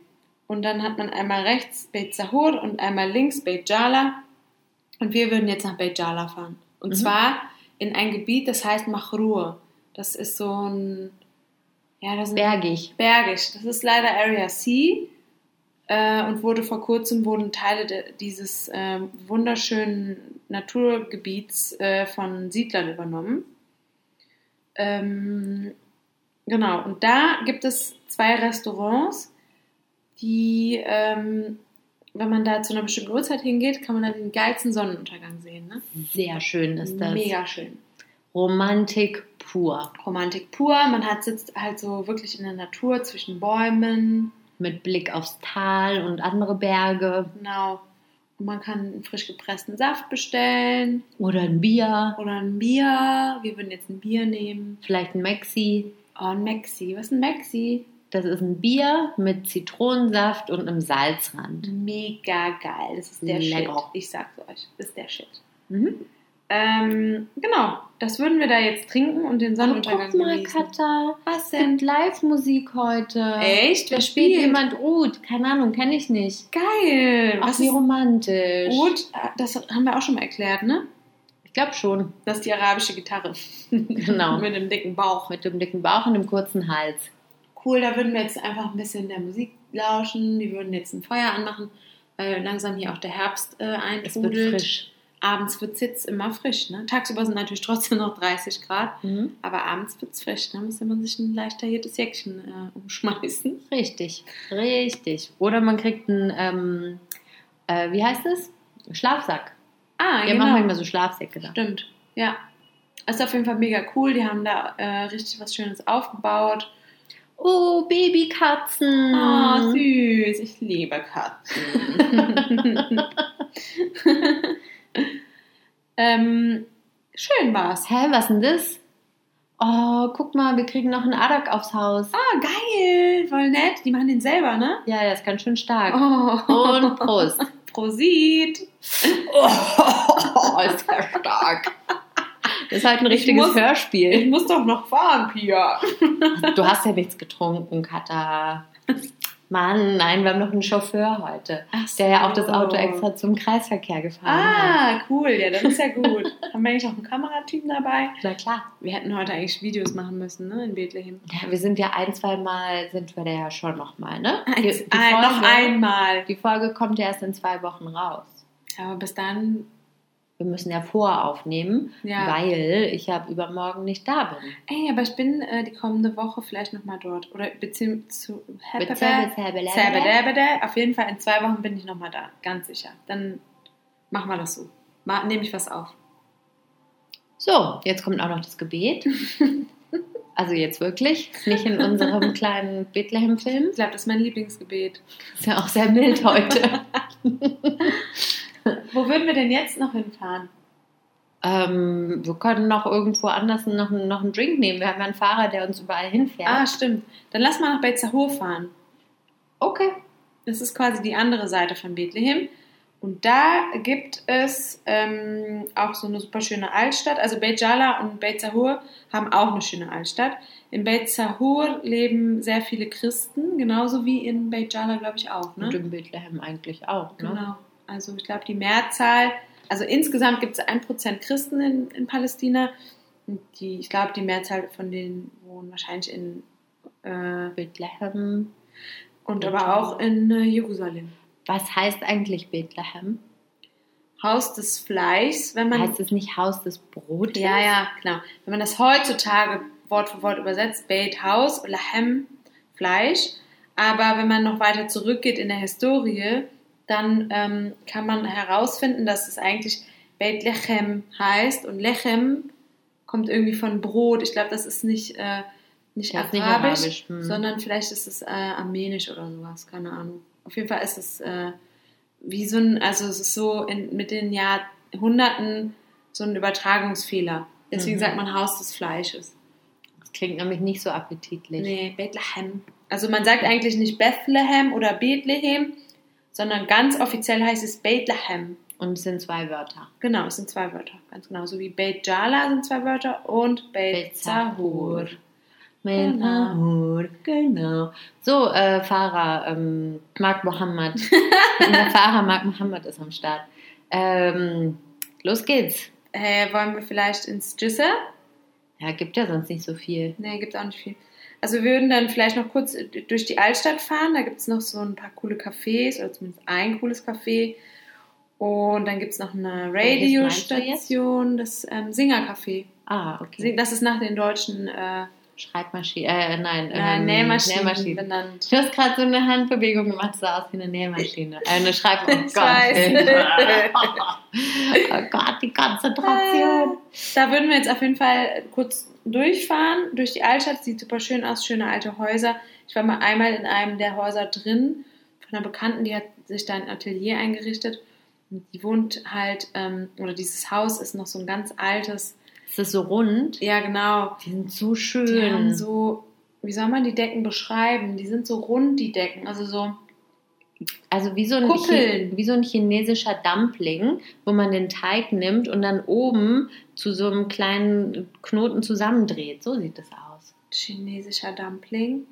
und dann hat man einmal rechts Beit Sahur und einmal links Beit Jala und wir würden jetzt nach Beit Jala fahren. Und Mhm. zwar in ein Gebiet, das heißt Machrur. Das ist so ein, ja, das Bergig. bergig. Das ist leider Area C äh, und wurde vor kurzem wurden Teile de, dieses ähm, wunderschönen Naturgebiets äh, von Siedlern übernommen. Ähm, genau, und da gibt es zwei Restaurants, die, ähm, wenn man da zu einer bestimmten Uhrzeit hingeht, kann man dann den geilsten Sonnenuntergang sehen. Ne? Sehr schön ist das. Mega schön. Romantik pur. Romantik pur. Man hat sitzt halt so wirklich in der Natur zwischen Bäumen. Mit Blick aufs Tal und andere Berge. Genau. Und man kann einen frisch gepressten Saft bestellen Oder ein Bier. oder ein Bier. Wir würden jetzt ein Bier nehmen. Vielleicht ein Maxi. Oh, ein Maxi. Was ist ein Maxi? Das ist ein Bier mit Zitronensaft und einem Salzrand. Mega geil. Das ist der Lecker. Shit. Ich sag's euch. Das ist der Shit. Mhm. Ähm, genau. Das würden wir da jetzt trinken und den Und Sonnenuntergang guck mal, genießen. Katha. Was gibt Live-Musik heute. Echt? Wer spielt spielt? jemand Ud. Keine Ahnung, kenne ich nicht. Geil. Ach, Was wie romantisch. Gut? Das haben wir auch schon mal erklärt, ne? Ich glaube schon. Das ist die arabische Gitarre. Genau. Mit dem dicken Bauch. Mit dem dicken Bauch und dem kurzen Hals. Cool, da würden wir jetzt einfach ein bisschen der Musik lauschen. Wir würden jetzt ein Feuer anmachen, weil langsam hier auch der Herbst äh, Es wird eintrudelt. frisch. Abends wird es jetzt immer frisch. Ne? Tagsüber sind natürlich trotzdem noch 30 Grad, Mhm. aber abends wird es frisch. Da muss man sich ein leicht tailliertes Jäckchen äh, umschmeißen. Richtig, richtig. Oder man kriegt einen, ähm, äh, wie heißt es? Schlafsack. Ah, Wir machen manchmal so Schlafsäcke da. Stimmt, ja. Ist auf jeden Fall mega cool. Die haben da äh, richtig was Schönes aufgebaut. Oh, Babykatzen. Oh, süß. Ich liebe Katzen. ähm, schön war's. Hä, was denn das? Oh, guck mal, wir kriegen noch einen Adak aufs Haus. Ah, geil. Voll nett. Die machen den selber, ne? Ja, der ist ganz schön stark. Oh. Und Prost. Prosit. Oh, ist der stark. Das ist halt ein richtiges muss- Hörspiel. Ich muss doch noch fahren, Pia. Du hast ja nichts getrunken, Katha. Mann, nein, wir haben noch einen Chauffeur heute, Ach der ja auch das so. Auto extra zum Kreisverkehr gefahren hat. Ah, cool. Ja, das ist ja gut. Haben wir eigentlich auch einen Kameratypen dabei? Na klar. Wir hätten heute eigentlich Videos machen müssen, ne? In Bethlehem. Ja, wir sind ja ein, zwei Mal, sind wir da ja schon noch mal, ne? Die, die ein, noch Folge- einmal. Die Folge kommt ja erst in zwei Wochen raus. Aber bis dann wir müssen ja voraufnehmen, Ja. weil ich ja übermorgen nicht da bin. Ey, aber ich bin äh, die kommende Woche vielleicht nochmal dort. Oder beziehungsweise. Auf jeden Fall in zwei Wochen bin ich nochmal da, ganz sicher. Dann machen wir das so. Nehme ich was auf. So, jetzt kommt auch noch das Gebet. Also jetzt wirklich, nicht in unserem kleinen Bethlehem-Film. Ich glaube, das ist mein Lieblingsgebet. Ist ja auch sehr mild heute. Wo würden wir denn jetzt noch hinfahren? ähm, wir können noch irgendwo anders noch, noch einen Drink nehmen. Wir haben ja einen Fahrer, der uns überall hinfährt. Ah, stimmt. Dann lass mal nach Beit Zahur fahren. okay. Das ist quasi die andere Seite von Bethlehem. Und da gibt es ähm, auch so eine super schöne Altstadt. Also Beit Jala und Beit Zahur haben auch eine schöne Altstadt. In Beit Zahur leben sehr viele Christen, genauso wie in Beit Jala, glaube ich, auch. Ne? Und in Bethlehem eigentlich auch. Ne? Genau. Also ich glaube, die Mehrzahl, also insgesamt gibt es 1% Christen in, in Palästina. Die, ich glaube, die Mehrzahl von denen wohnen wahrscheinlich in äh, Bethlehem. und aber auch in äh, Jerusalem. Was heißt eigentlich Bethlehem? Haus des Fleischs, wenn man heißt es nicht Haus des Brotes? Ja, ja, genau. Wenn man das heutzutage Wort für Wort übersetzt, Beit Haus, Lahem, Fleisch. Aber wenn man noch weiter zurückgeht in der Historie, dann ähm, kann man herausfinden, dass es eigentlich Beit Lechem heißt. Und Lechem kommt irgendwie von Brot. Ich glaube, das ist nicht, äh, nicht ist nicht arabisch, arabisch, hm. sondern vielleicht ist es äh, armenisch oder sowas. Keine Ahnung. Auf jeden Fall ist es äh, wie so ein, also es ist so in, mit den Jahrhunderten so ein Übertragungsfehler. Deswegen Mhm. sagt man Haus des Fleisches. Das klingt nämlich nicht so appetitlich. Nee, Bethlehem. Also man sagt eigentlich nicht Bethlehem oder Bethlehem, sondern ganz offiziell heißt es Bethlehem. Und es sind zwei Wörter. Genau, es sind zwei Wörter. Ganz genau. So wie Beit Jala sind zwei Wörter und Beit Zahur. Mit Genau. Genau. So, äh, Fahrer, ähm, Mark Mohammed. Der Fahrer Mark Mohammed ist am Start. Ähm, los geht's. Äh, wollen wir vielleicht ins Jisse? Ja, gibt ja sonst nicht so viel. Nee, gibt auch nicht viel. Also wir würden dann vielleicht noch kurz durch die Altstadt fahren. Da gibt es noch so ein paar coole Cafés, oder zumindest ein cooles Café. Und dann gibt es noch eine du Radiostation, das ähm, Singer-Café. Ah, okay. Das ist nach den deutschen äh, Schreibmaschine, äh, nein, Nein, ähm, Nähmaschinen Nähmaschine. benannt. Du hast gerade so eine Handbewegung gemacht, das sah aus wie eine Nähmaschine. Äh, eine Schreib... Oh Gott. oh Gott, die Konzentration. Da würden wir jetzt auf jeden Fall kurz durchfahren. Durch die Altstadt sieht super schön aus, schöne alte Häuser. Ich war mal einmal in einem der Häuser drin von einer Bekannten, die hat sich da ein Atelier eingerichtet. Und die wohnt halt, ähm, oder dieses Haus ist noch so ein ganz altes. Ist das so rund? Ja, genau. Die sind so Die schön. haben so, wie soll man die Decken beschreiben? Die sind so rund, die Decken. Also so, Also wie so, ein Kuppeln. Wie so ein chinesischer Dumpling, wo man den Teig nimmt und dann oben zu so einem kleinen Knoten zusammendreht. So sieht das aus. chinesischer Dumpling.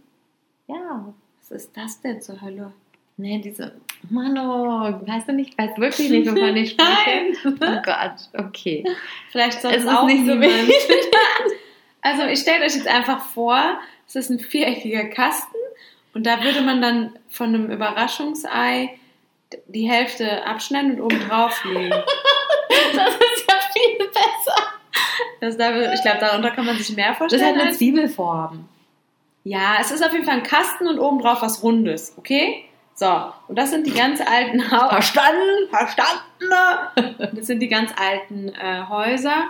Ja. Was ist das denn zur Hölle? Nee, diese. Mano, weißt du nicht, ich weiß wirklich nicht, wovon ich spreche. Oh Gott, okay. Vielleicht sonst Es ist auch nicht so wichtig. Also ich stelle euch jetzt einfach vor, es ist ein viereckiger Kasten und da würde man dann von einem Überraschungsei die Hälfte abschneiden und oben drauflegen. Das ist ja viel besser. Das da, ich glaube, darunter kann man sich mehr Das vorstellen. hat eine Zwiebelform. ja, es ist auf jeden Fall ein Kasten und oben drauf was Rundes, okay? So, und das sind die ganz alten Haus. Verstanden? Verstanden? Das sind die ganz alten äh, Häuser,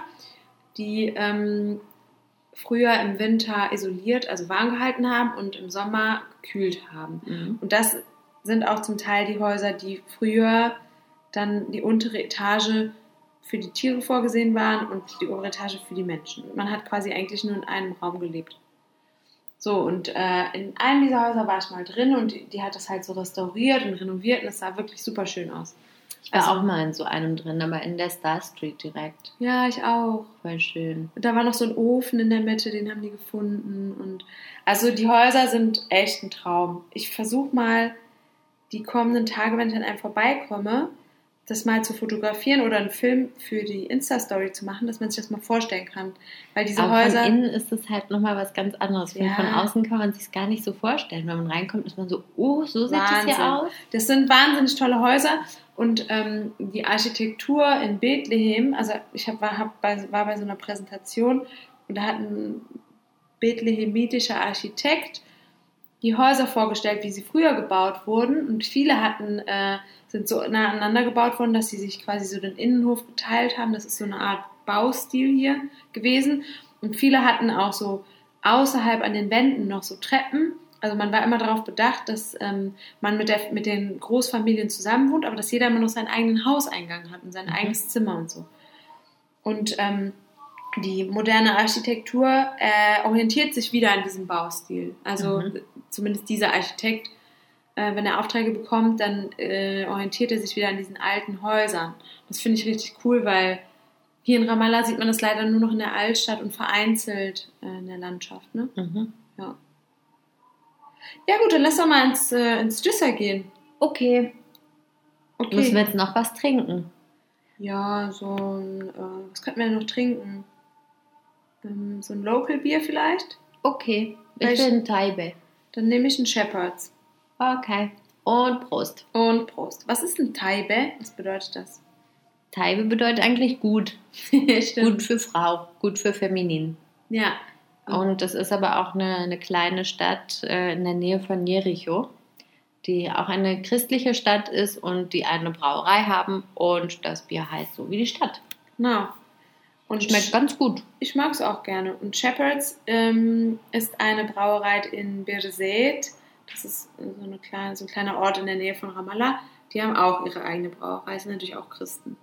die ähm, früher im Winter isoliert, also warm gehalten haben und im Sommer gekühlt haben. Mhm. Und das sind auch zum Teil die Häuser, die früher dann die untere Etage für die Tiere vorgesehen waren und die obere Etage für die Menschen. Man hat quasi eigentlich nur in einem Raum gelebt. So, und äh, in einem dieser Häuser war ich mal drin und die, die hat das halt so restauriert und renoviert und es sah wirklich super schön aus. Ich war Also- auch mal in so einem drin, aber in der Star Street direkt. Ja, ich auch. Voll schön. Und da war noch so ein Ofen in der Mitte, den haben die gefunden. Und also die Häuser sind echt ein Traum. Ich versuche mal die kommenden Tage, wenn ich an einem vorbeikomme, das mal zu fotografieren oder einen Film für die Insta-Story zu machen, dass man sich das mal vorstellen kann. Weil diese Aber Häuser. von innen ist es halt nochmal was ganz anderes. Ja. Von außen kann man sich gar nicht so vorstellen. Wenn man reinkommt, ist man so, oh, so sieht das Wahnsinn. hier aus. Das sind wahnsinnig tolle Häuser Und ähm, die Architektur in Bethlehem, also ich hab, war, hab bei, war bei so einer Präsentation und da hat ein bethlehemitischer Architekt die Häuser vorgestellt, wie sie früher gebaut wurden. Und viele hatten, äh, sind so nah aneinander gebaut worden, dass sie sich quasi so den Innenhof geteilt haben. Das ist so eine Art Baustil hier gewesen. Und viele hatten auch so außerhalb an den Wänden noch so Treppen. Also man war immer darauf bedacht, dass ähm, man mit, der, mit den Großfamilien zusammen wohnt, aber dass jeder immer noch seinen eigenen Hauseingang hat und sein eigenes Zimmer und so. Und ähm, die moderne Architektur äh, orientiert sich wieder an diesem Baustil. Also Mhm. zumindest dieser Architekt, äh, wenn er Aufträge bekommt, dann äh, orientiert er sich wieder an diesen alten Häusern. Das finde ich richtig cool, weil hier in Ramallah sieht man das leider nur noch in der Altstadt und vereinzelt äh, in der Landschaft. Ne? Mhm. Ja. Ja gut, dann lass doch mal ins, äh, ins Düsser gehen. Okay. Okay. Müssen wir jetzt noch was trinken? Ja, so ein, äh, was könnten wir denn noch trinken? Ähm, so ein Local Bier vielleicht? Okay. Ich bin Taibe. Dann nehme ich einen Shepherd's. Okay. Und Prost. Und Prost. Was ist ein Taibe? Was bedeutet das? Taibe bedeutet eigentlich gut. Gut für Frau, gut für Feminin. Ja. Und das ist aber auch eine, eine kleine Stadt äh, in der Nähe von Jericho, die auch eine christliche Stadt ist und die eine Brauerei haben und das Bier heißt so wie die Stadt. Genau. Und Schmeckt ganz gut. Ich mag es auch gerne. Und Shepherd's ähm, ist eine Brauerei in Birzeit. Das ist so, eine kleine, so ein kleiner Ort in der Nähe von Ramallah. Die haben auch ihre eigene Brauerei, sind natürlich auch Christen.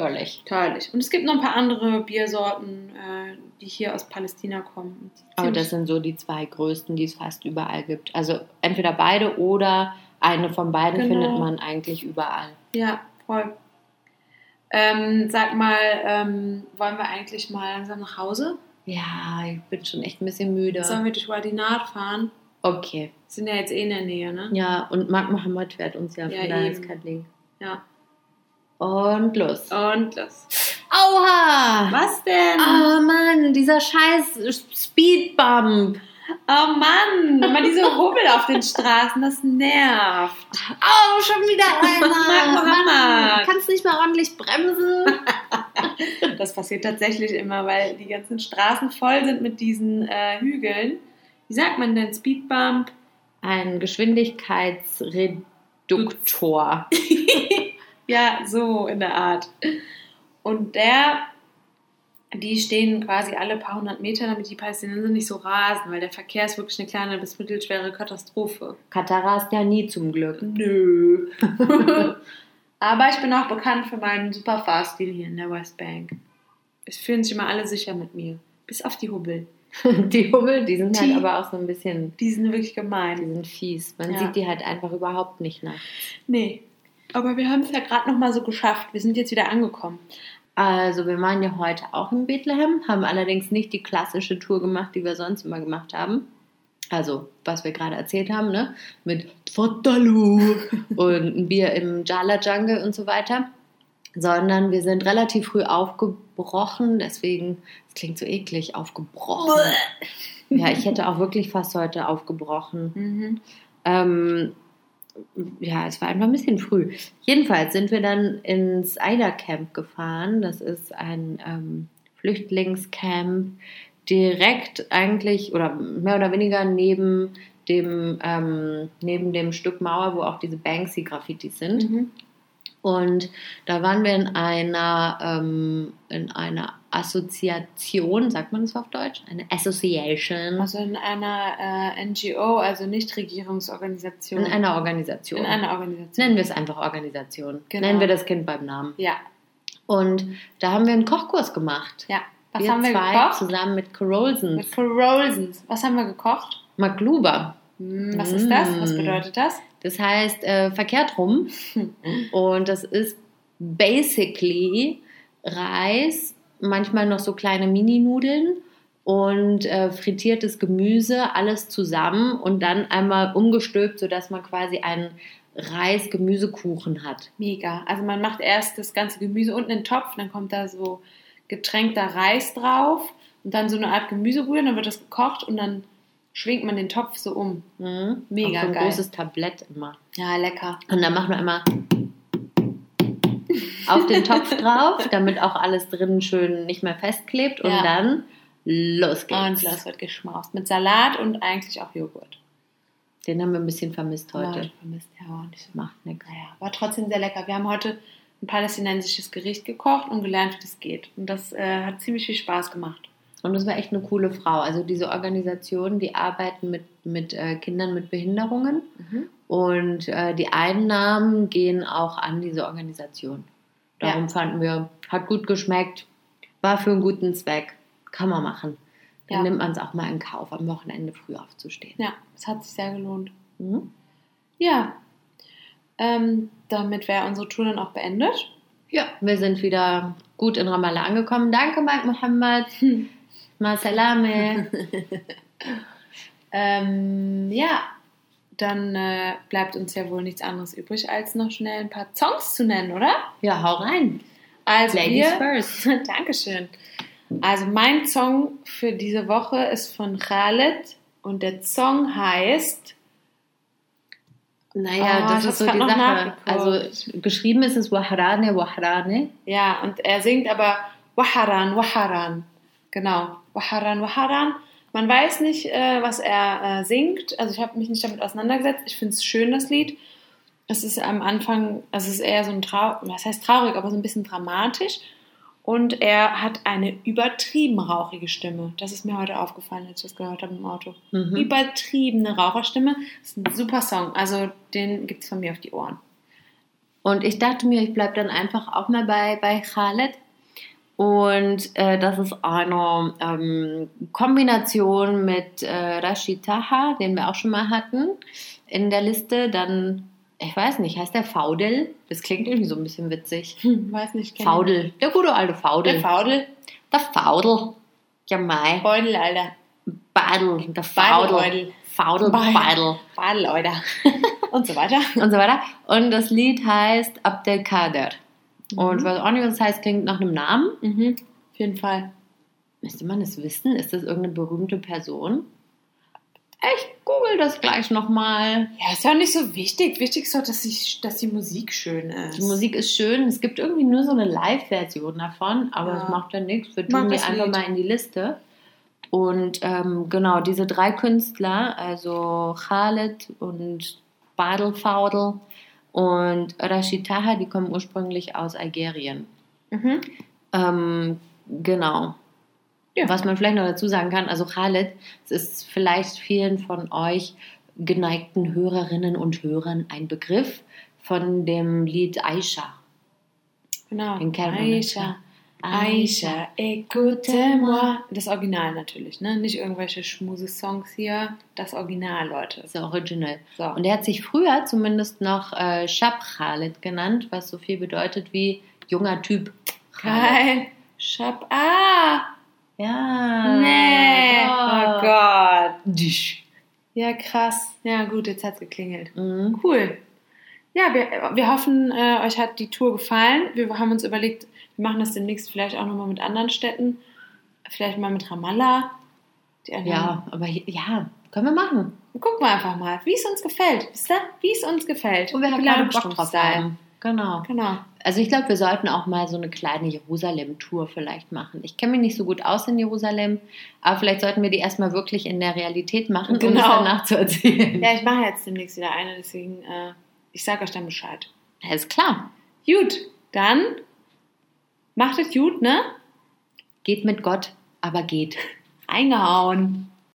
Törlich. Herrlich. Und es gibt noch ein paar andere Biersorten, äh, die hier aus Palästina kommen. Aber das sind so die zwei größten, die es fast überall gibt. Also entweder beide oder eine von beiden Genau. findet man eigentlich überall. Ja, voll. Ähm, sag mal, ähm, wollen wir eigentlich mal langsam nach Hause? Ja, ich bin schon echt ein bisschen müde. Sollen wir durch Wadi Nard fahren? Okay. Sind ja jetzt eh in der Nähe, ne? Ja, und Mark Mohammed fährt uns ja, Ja, von daher eben. ist kein Ding. Ja. Und los. Und los. Aua! Was denn? Oh Mann, dieser scheiß Speedbump. Oh Mann, immer diese Hubbel auf den Straßen, das nervt. Oh, schon wieder einer. Mann, kannst nicht mal ordentlich bremsen? Das passiert tatsächlich immer, weil die ganzen Straßen voll sind mit diesen äh, Hügeln. Wie sagt man denn? Speedbump? Ein Geschwindigkeitsreduktor. Ja, so in der Art. Und der, die stehen quasi alle paar hundert Meter, damit die Palästinenser nicht so rasen, weil der Verkehr ist wirklich eine kleine bis mittelschwere Katastrophe. Katar rast ja nie zum Glück. Nö. Aber ich bin auch bekannt für meinen super Fahrstil hier in der Westbank. Es fühlen sich immer alle sicher mit mir. Bis auf die Hubbel. Die Hubbel, die sind Die- halt aber auch so ein bisschen, Die sind wirklich die gemein. sind fies. Man Ja. sieht die halt einfach überhaupt nicht nach. Nee. Aber wir haben es ja gerade noch mal so geschafft. Wir sind jetzt wieder angekommen. Also wir waren ja heute auch in Bethlehem, haben allerdings nicht die klassische Tour gemacht, die wir sonst immer gemacht haben. Also, was wir gerade erzählt haben, ne? Mit Tfadalu und ein Bier im Jala Jungle und so weiter. Sondern wir sind relativ früh aufgebrochen, deswegen, es klingt so eklig, aufgebrochen. Ja, ich hätte auch wirklich fast heute aufgebrochen. Mhm. Ähm, ja, es war einfach ein bisschen früh. Jedenfalls sind wir dann ins Eider Camp gefahren. Das ist ein ähm, Flüchtlingscamp direkt eigentlich oder mehr oder weniger neben dem, ähm, neben dem Stück Mauer, wo auch diese Banksy-Graffitis sind. Mhm. Und da waren wir in einer, ähm, in einer Assoziation, sagt man das auf Deutsch? Eine Association. Also in einer äh, NGO, also Nichtregierungsorganisation. in einer Organisation. In einer Organisation. Nennen wir es einfach Organisation. Genau. Nennen wir das Kind beim Namen. Ja, Und da haben wir einen Kochkurs gemacht. ja. Was wir haben wir zwei gekocht? zusammen mit Carolsons. Mit Carolsons. Was haben wir gekocht? Magluba. Was ist das? Was Mm. bedeutet das? Das heißt äh, verkehrt rum. Und das ist basically Reis, manchmal noch so kleine Mini-Nudeln und äh, frittiertes Gemüse, alles zusammen und dann einmal umgestülpt, sodass man quasi einen Reis-Gemüsekuchen hat. Mega. Also man macht erst das ganze Gemüse unten in den Topf, dann kommt da so getränkter Reis drauf und dann so eine Art Gemüsebrühe, dann wird das gekocht und dann schwingt man den Topf so um. Mhm. Mega so ein geil. großes Tablett immer. Ja, lecker. Und dann machen wir immer auf den Topf drauf, damit auch alles drin schön nicht mehr festklebt. Und Ja. dann los geht's. Und das wird geschmaust. Mit Salat und eigentlich auch Joghurt. Den haben wir ein bisschen vermisst heute. Heute vermisst, ja, auch nicht so. Macht nichts. Naja, war trotzdem sehr lecker. Wir haben heute ein palästinensisches Gericht gekocht und gelernt, wie das geht. Und das äh, hat ziemlich viel Spaß gemacht. Und das war echt eine coole Frau. Also diese Organisation, die arbeiten mit, mit äh, Kindern mit Behinderungen. Und äh, die Einnahmen gehen auch an diese Organisation. Darum Ja. fanden wir, hat gut geschmeckt, war für einen guten Zweck, kann man machen. Dann Ja. nimmt man es auch mal in Kauf, am Wochenende früh aufzustehen. Ja, es hat sich sehr gelohnt. Mhm. Ja, ähm, damit wäre unsere Tour dann auch beendet. Ja, wir sind wieder gut in Ramallah angekommen. Danke, Mike Mohammed. Ma salame. Ähm, ja, dann äh, bleibt uns ja wohl nichts anderes übrig, als noch schnell ein paar Songs zu nennen, oder? Ja, hau rein. Also Ladies first. Dankeschön. Also mein Song für diese Woche ist von Khaled und der Song heißt Naja, Oh, das ich ist so die Sache. Also geschrieben ist es Wahrane, Wahrane. Ja, und er singt aber Waharan, Waharan. Genau, Waharan, Waharan. Man weiß nicht, äh, was er äh, singt. Also ich habe mich nicht damit auseinandergesetzt. Ich finde es schön, das Lied. Es ist am Anfang, also es ist eher so ein traurig, was heißt traurig, aber so ein bisschen dramatisch. Und er hat eine übertrieben rauchige Stimme. Das ist mir heute aufgefallen, als ich das gehört habe im Auto. Mhm. Übertriebene Raucherstimme. Das ist ein super Song. Also den gibt es von mir auf die Ohren. Und ich dachte mir, ich bleibe dann einfach auch mal bei, bei Khaled. Und äh, das ist eine ähm, Kombination mit äh, Rashid Taha, den wir auch schon mal hatten in der Liste. Dann, ich weiß nicht, heißt der Faudel? Das klingt irgendwie so ein bisschen witzig. Hm, weiß nicht. Faudel, der gute alte ich. Faudel. Der Faudel. Der Faudel. Ja, mei. Beudel, Alter. Badel, der Faudel. Faudel. Badel. Badel, Alter. Und so weiter. und so weiter. Und das Lied heißt Abdelkader. Und Mhm. ich weiß auch nicht, was das heißt, klingt nach einem Namen. Mhm. Auf jeden Fall. Müsste man es wissen? Ist das irgendeine berühmte Person? Ich google das gleich nochmal. Ja, ist ja nicht so wichtig. Wichtig ist doch, dass die, dass die Musik schön ist. Die Musik ist schön. Es gibt irgendwie nur so eine Live-Version davon, aber Ja. es macht ja nichts. Wir tun die das einfach Lied. mal in die Liste. Und ähm, genau, diese drei Künstler, also Khaled und Badel Faudel und Rashid Taha, die kommen ursprünglich aus Algerien. Mhm. Ähm, genau. Ja. Was man vielleicht noch dazu sagen kann, also Khaled, es ist vielleicht vielen von euch geneigten Hörerinnen und Hörern ein Begriff von dem Lied Aisha. Genau. Den? Aisha. Aisha, écoute-moi. Das Original natürlich, ne? Nicht irgendwelche Schmuse-Songs hier. Das Original, Leute. Das original. So. Und er hat sich früher zumindest noch äh, Shab Khaled genannt, was so viel bedeutet wie junger Typ. Geil. Schab. Ah! Ja. Nee. doch. Oh Gott. Ja, krass. Ja, gut, jetzt hat's geklingelt. Mhm. Cool. Ja, wir, wir hoffen, äh, euch hat die Tour gefallen. Wir haben uns überlegt, wir machen das demnächst vielleicht auch nochmal mit anderen Städten. Vielleicht mal mit Ramallah. Ja, aber ja, können wir machen. Gucken wir einfach mal, wie es uns gefällt. Wisst ihr? Wie es uns gefällt. Wo wir Bilal gerade und Bock drauf haben. Genau. Genau. Also ich glaube, wir sollten auch mal so eine kleine Jerusalem-Tour vielleicht machen. Ich kenne mich nicht so gut aus in Jerusalem, aber vielleicht sollten wir die erstmal wirklich in der Realität machen, um es Genau. danach zu erzählen. Ja, ich mache jetzt demnächst wieder eine, deswegen, äh, ich sage euch dann Bescheid. Alles klar. Gut, dann macht es gut, ne? Geht mit Gott, aber geht. Reingehauen.